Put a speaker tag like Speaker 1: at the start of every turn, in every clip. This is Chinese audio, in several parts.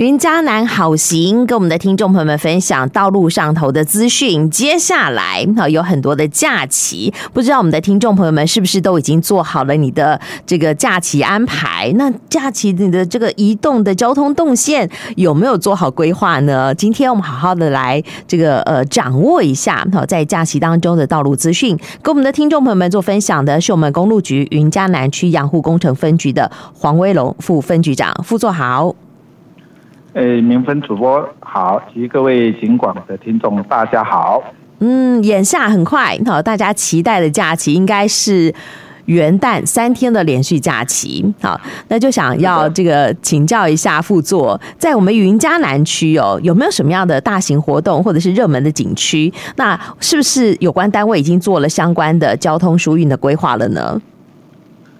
Speaker 1: 云嘉南好行跟我们的听众朋友们分享道路上头的资讯。接下来啊，有很多的假期，不知道我们的听众朋友们是不是都已经做好了你的这个假期安排？那假期你的这个移动的交通动线有没有做好规划呢？今天我们好好的来这个呃掌握一下好，在假期当中的道路资讯，跟我们的听众朋友们做分享的是我们公路局云嘉南区养护工程分局的黄威龙副分局长，副座好。
Speaker 2: 诶，明芬主播好，及各位警广的听众大家好。
Speaker 1: 嗯，眼下很快，好，大家期待的假期应该是元旦三天的连续假期。好，那就想要这个请教一下副座，在我们云嘉南区哦，有没有什么样的大型活动或者是热门的景区？那是不是有关单位已经做了相关的交通疏运的规划了呢？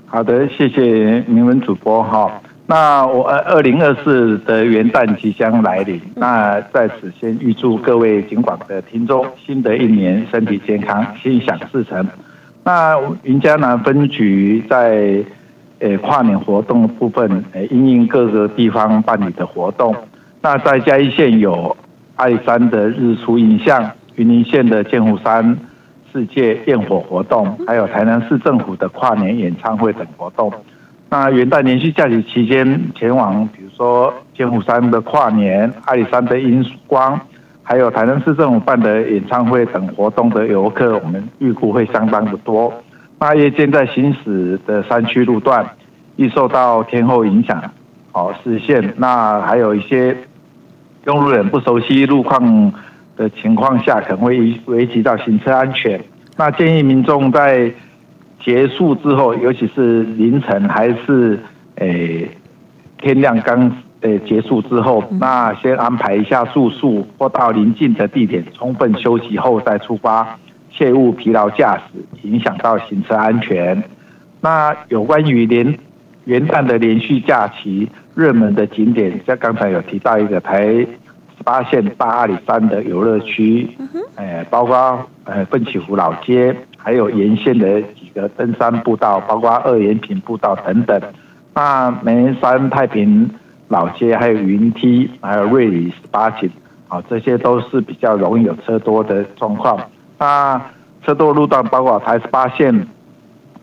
Speaker 2: 好的，谢谢明文主播哈。那我呃，二零二四的元旦即将来临，那在此先预祝各位警广的听众，新的一年身体健康，心想事成。那云嘉南分局在呃跨年活动部分，呃因应各个地方办理的活动。那在嘉义县有阿里山的日出印象，云林县的剑湖山世界焰火活动，还有台南市政府的跨年演唱会等活动。那元旦连续假期期间，前往比如说天虎山的跨年、阿里山的樱光，还有台南市政府办的演唱会等活动的游客，我们预估会相当的多。那夜间在行驶的山区路段，易受到天候影响，哦，视线。那还有一些用路人不熟悉路况的情况下，可能会危及到行车安全。那建议民众在结束之后，尤其是凌晨还是诶、欸、天亮刚诶结束之后，那先安排一下住宿或到临近的地点充分休息后再出发，切勿疲劳驾驶，影响到行车安全。那有关于连元旦的连续假期热门的景点，像刚才有提到一个台十八线大阿里山的游乐区，诶，包括呃奋起湖老街，还有沿线的。的登山步道，包括二延平步道等等。那梅山太平老街，还有云梯，还有瑞里十八景，啊，这些都是比较容易有车多的状况。那车多路段包括台十八线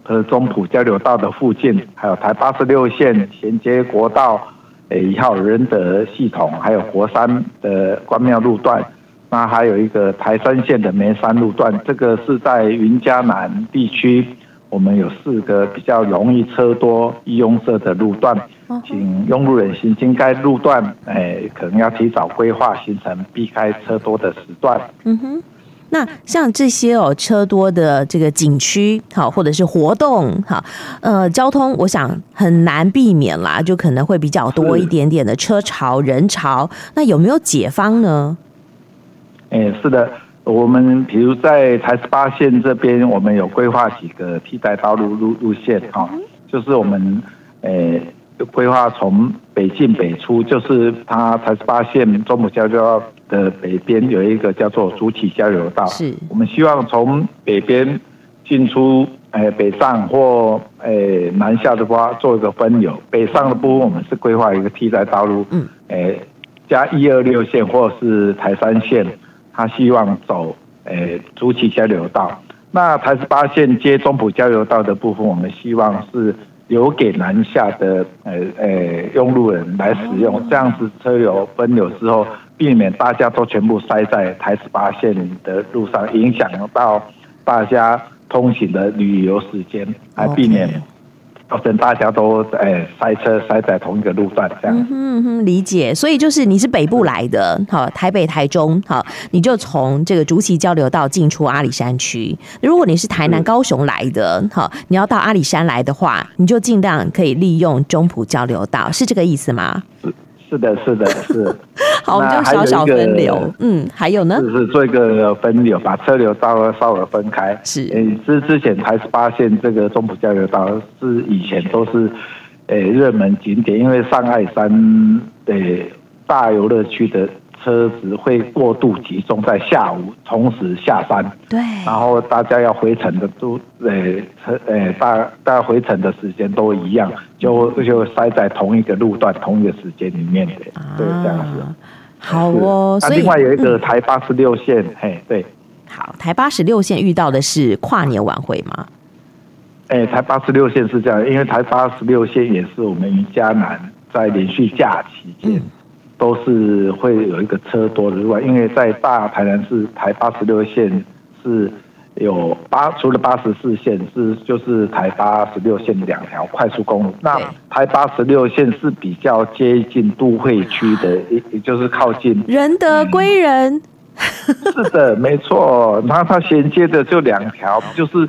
Speaker 2: 和中埔交流道的附近，还有台八十六线衔接国道诶一号仁德系统，还有国三的关庙路段。那还有一个台山线的梅山路段，这个是在云嘉南地区，我们有四个比较容易车多易拥塞的路段，请用路人行经该路段，哎，可能要提早规划行程，避开车多的时段。
Speaker 1: 嗯哼，那像这些哦，车多的这个景区，好，或者是活动，好，呃，交通我想很难避免啦，就可能会比较多一点点的车潮人潮。那有没有解方呢？
Speaker 2: 哎，是的，我们比如在台十八线这边，我们有规划几个替代道路路路线哈，就是我们诶规划从北进北出，就是它台十八线中埔交流道的北边有一个叫做主体交流道，是我们希望从北边进出，诶北上或诶南下的话做一个分流，北上的部分我们是规划一个替代道路，嗯，诶加一二六线或是台三线。他希望走诶竹崎交流道，那台十八线接中埔交流道的部分，我们希望是留给南下的诶诶用路人来使用，这样子车流分流之后，避免大家都全部塞在台十八线的路上，影响到大家通行的旅游时间，来避免。造成大家都诶塞车塞在同一个路段这样。嗯
Speaker 1: 哼哼，理解。所以就是你是北部来的，好，台北、台中，好，你就从这个竹崎交流道进出阿里山区。如果你是台南、高雄来的，好，你要到阿里山来的话，你就尽量可以利用中埔交流道，是这个意思吗？
Speaker 2: 是的，是的，是。
Speaker 1: 好，我们就小小分流。嗯，还有呢？
Speaker 2: 就是做一个分流，把车流稍微稍微分开。是。诶，之之前台十八线这个中埔交流道是以前都是诶热门景点，因为上阿里山诶大游乐区的车子会过度集中在下午，同时下山。
Speaker 1: 对。
Speaker 2: 然后大家要回程的都，呃，车，呃，大大家回程的时间都一样，就就塞在同一个路段、同一个时间里面的，对，这样子。
Speaker 1: 好哦。
Speaker 2: 那另外有一个台八十六线，嘿，对。
Speaker 1: 好，台八十六线遇到的是跨年晚会吗？
Speaker 2: 哎，台八十六线是这样，因为台八十六线也是我们云嘉南在连续假期间都是会有一个车多的路段，因为在大台南市台八十六线是有八，除了八十四线是就是台八十六线两条快速公路，那台八十六线是比较接近都会区的，也也就是靠近
Speaker 1: 仁德归仁。嗯
Speaker 2: 是的，没错，那它衔接的就两条，就是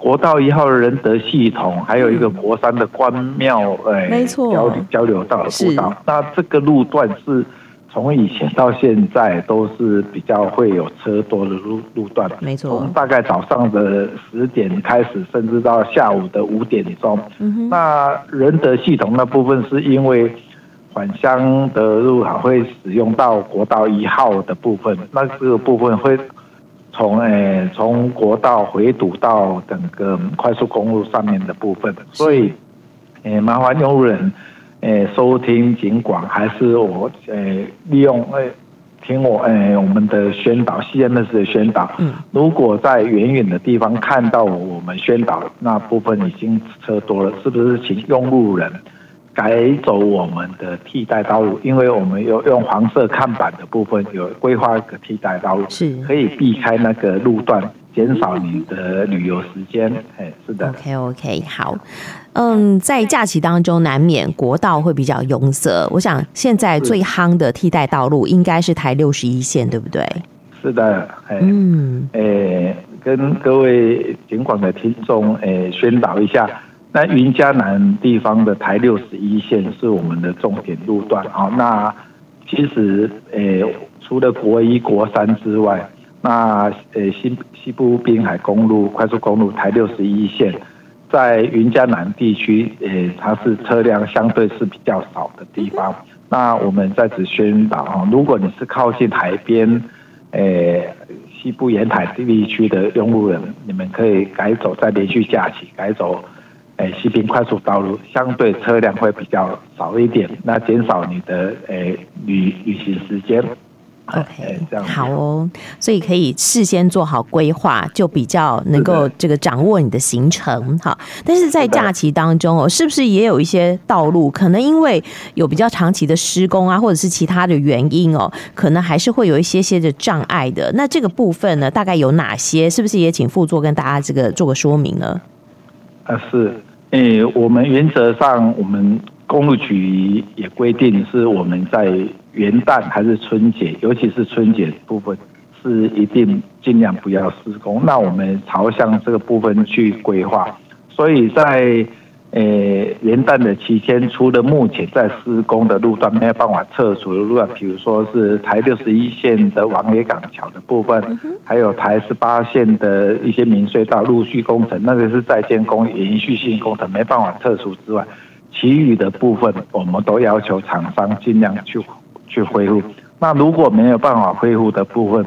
Speaker 2: 国道一号仁德系统，还有一个国三的关庙，哎，没错，交交流道的步道。那这个路段是从以前到现在都是比较会有车多的路路段，
Speaker 1: 没错。
Speaker 2: 从大概早上的十点开始，甚至到下午的五点钟。嗯、那仁德系统那部分是因为。返乡的路还会使用到国道一号的部分，那这个部分会从诶从国道回堵到整个快速公路上面的部分，所以诶麻烦用路人诶收听尽管，还是我诶利用诶听我诶我们的宣导，CMS 的宣导。嗯，如果在远远的地方看到我们宣导那部分已经车多了，是不是请用路人？改走我们的替代道路，因为我们有用黄色看板的部分有规划一个替代道路，是可以避开那个路段，减少你的旅游时间。哎，是的。
Speaker 1: OK OK，好。嗯，在假期当中难免国道会比较拥塞，我想现在最夯的替代道路应该是台六十一线，对不对？
Speaker 2: 是的。嗯。哎，跟各位警管的听众哎宣导一下。那云嘉南地方的台六十一线是我们的重点路段啊。那其实诶，除了国一、国三之外，那呃西西部滨海公路快速公路台六十一线，在云嘉南地区诶，它是车辆相对是比较少的地方。那我们在此宣导啊，如果你是靠近海边诶西部沿海地区的用路人，你们可以改走，在连续假期改走。哎，西滨快速道路相对车辆会比较少一点，那减少你的诶旅旅行时间。
Speaker 1: OK，这样好哦，所以可以事先做好规划，就比较能够这个掌握你的行程。哈，但是在假期当中哦，是不是也有一些道路可能因为有比较长期的施工啊，或者是其他的原因哦，可能还是会有一些些的障碍的。那这个部分呢，大概有哪些？是不是也请副座跟大家这个做个说明呢？
Speaker 2: 啊，是。诶、我们原则上，我们公路局也规定，是我们在元旦还是春节，尤其是春节部分，是一定尽量不要施工。那我们朝向这个部分去规划，所以在。诶，元旦的期间，除了目前在施工的路段没有办法撤除的路段，比如说是台六十一线的王爷港桥的部分，还有台十八线的一些明隧道陆续工程，那个是在建工延续性工程，没办法撤除之外，其余的部分我们都要求厂商尽量去去恢复。那如果没有办法恢复的部分，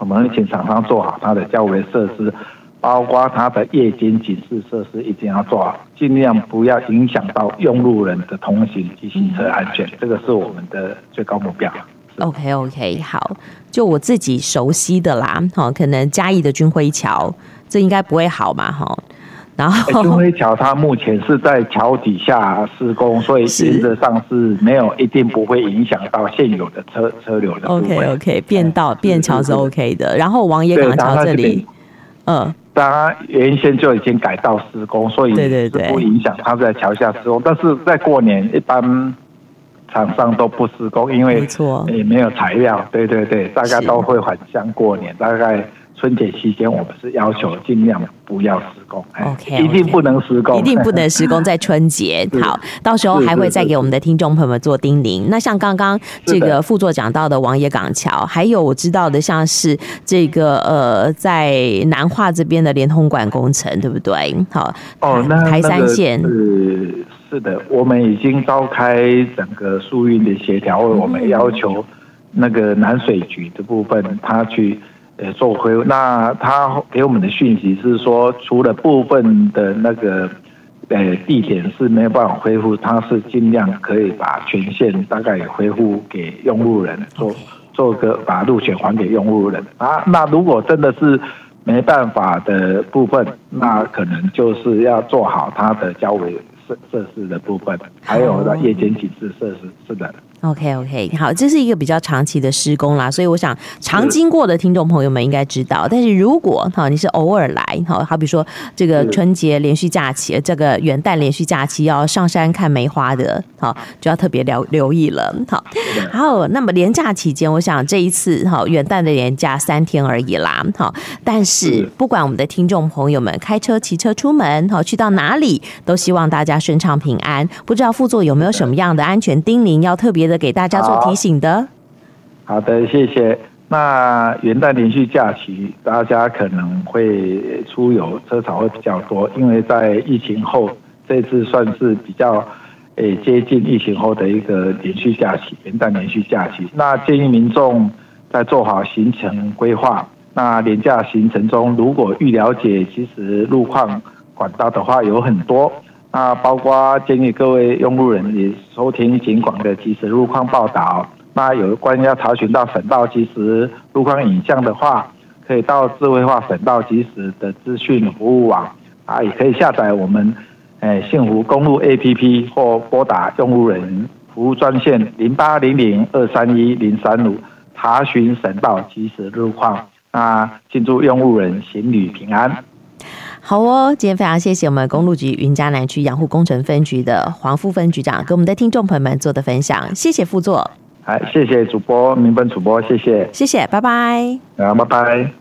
Speaker 2: 我们会请厂商做好它的交维设施。包括它的夜间警示设施一定要做好，尽量不要影响到用路人的通行及行车安全，这个是我们的最高目标。
Speaker 1: OK OK，好，就我自己熟悉的啦，哈，可能嘉义的军辉桥，这应该不会好嘛，哈。然后
Speaker 2: 军辉桥它目前是在桥底下施工，所以原则上是没有一定不会影响到现有的车车流的。
Speaker 1: OK OK，变道变桥是 OK 的，然后王爷港桥这里，嗯。
Speaker 2: 当然，原先就已经改道施工，所以是不影响他在桥下施工。但是在过年，一般厂商都不施工，因为也没有材料。对对对，大家都会返乡过年，大概。春节期间，我们是要求尽量不要施工，OK，一定不能施工，
Speaker 1: 一定不能施工在春节。好，到时候还会再给我们的听众朋友们做叮咛。那像刚刚这个副座讲到的王爷港桥，还有我知道的像是这个呃，在南化这边的连通管工程，对不对？好，
Speaker 2: 哦，那
Speaker 1: 台三线
Speaker 2: 是是的，我们已经召开整个疏运的协调会，我们要求。那个南水局的部分，他去呃做恢复。那他给我们的讯息是说，除了部分的那个呃地点是没有办法恢复，他是尽量可以把全线大概也恢复给用路人，做做个把路权还给用路人啊。那如果真的是没办法的部分，那可能就是要做好它的交维设设施的部分，还有的夜间警示设施，是的。
Speaker 1: OK OK，好，这是一个比较长期的施工啦，所以我想常经过的听众朋友们应该知道。但是如果哈你是偶尔来哈，好比说这个春节连续假期，这个元旦连续假期要上山看梅花的，好就要特别留留意了。好，好，那么连假期间，我想这一次哈元旦的连假三天而已啦，好，但是不管我们的听众朋友们开车、骑车出门，好去到哪里，都希望大家顺畅平安。不知道副座有没有什么样的安全叮咛要特别的？给大家做提醒的。
Speaker 2: 好，的，谢谢。那元旦连续假期，大家可能会出游，车潮会比较多，因为在疫情后，这次算是比较诶接近疫情后的一个连续假期，元旦连续假期。那建议民众在做好行程规划。那连假行程中，如果欲了解其实路况管道的话，有很多。那包括建议各位用路人也收听警广的即时路况报道。那有关要查询到省道即时路况影像的话，可以到智慧化省道即时的资讯服务网啊，也可以下载我们诶幸福公路 APP 或拨打用路人服务专线零八零零二三一零三五查询省道即时路况。那庆祝用路人行旅平安。
Speaker 1: 好哦，今天非常谢谢我们公路局云嘉南区养护工程分局的黄副分局长给我们的听众朋友们做的分享，谢谢副座。
Speaker 2: 好，谢谢主播，明本主播，谢谢，
Speaker 1: 谢谢，拜拜。
Speaker 2: 啊，拜拜。